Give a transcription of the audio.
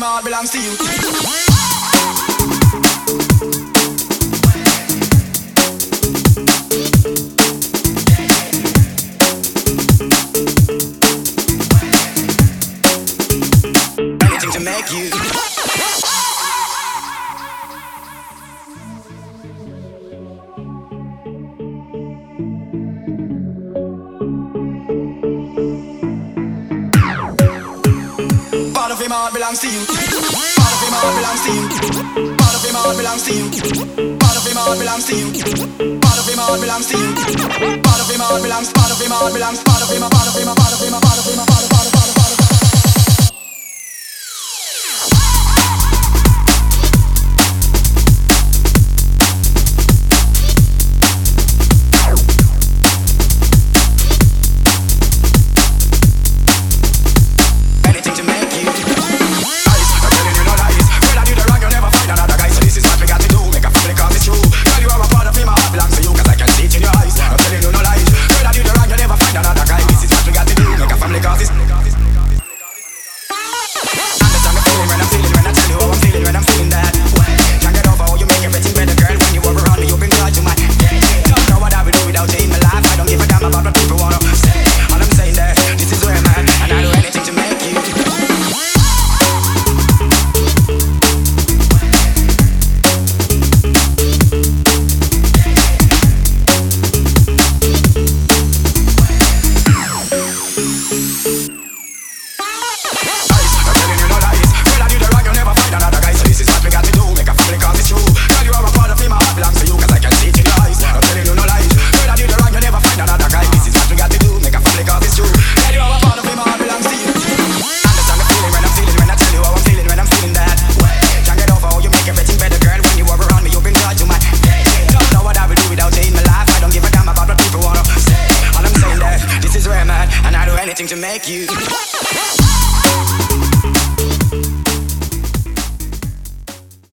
them all belongs to you. Anything to make you. him all belongs to you. Part of him heart belongs to you. Part of him heart belongs to you. Part of him heart belongs to you. Part of him heart belongs to you. Part of him heart belongs. Part of him heart belongs. Part of him. Part of him. Part of him. Part of him. Part of him. attempting to make you.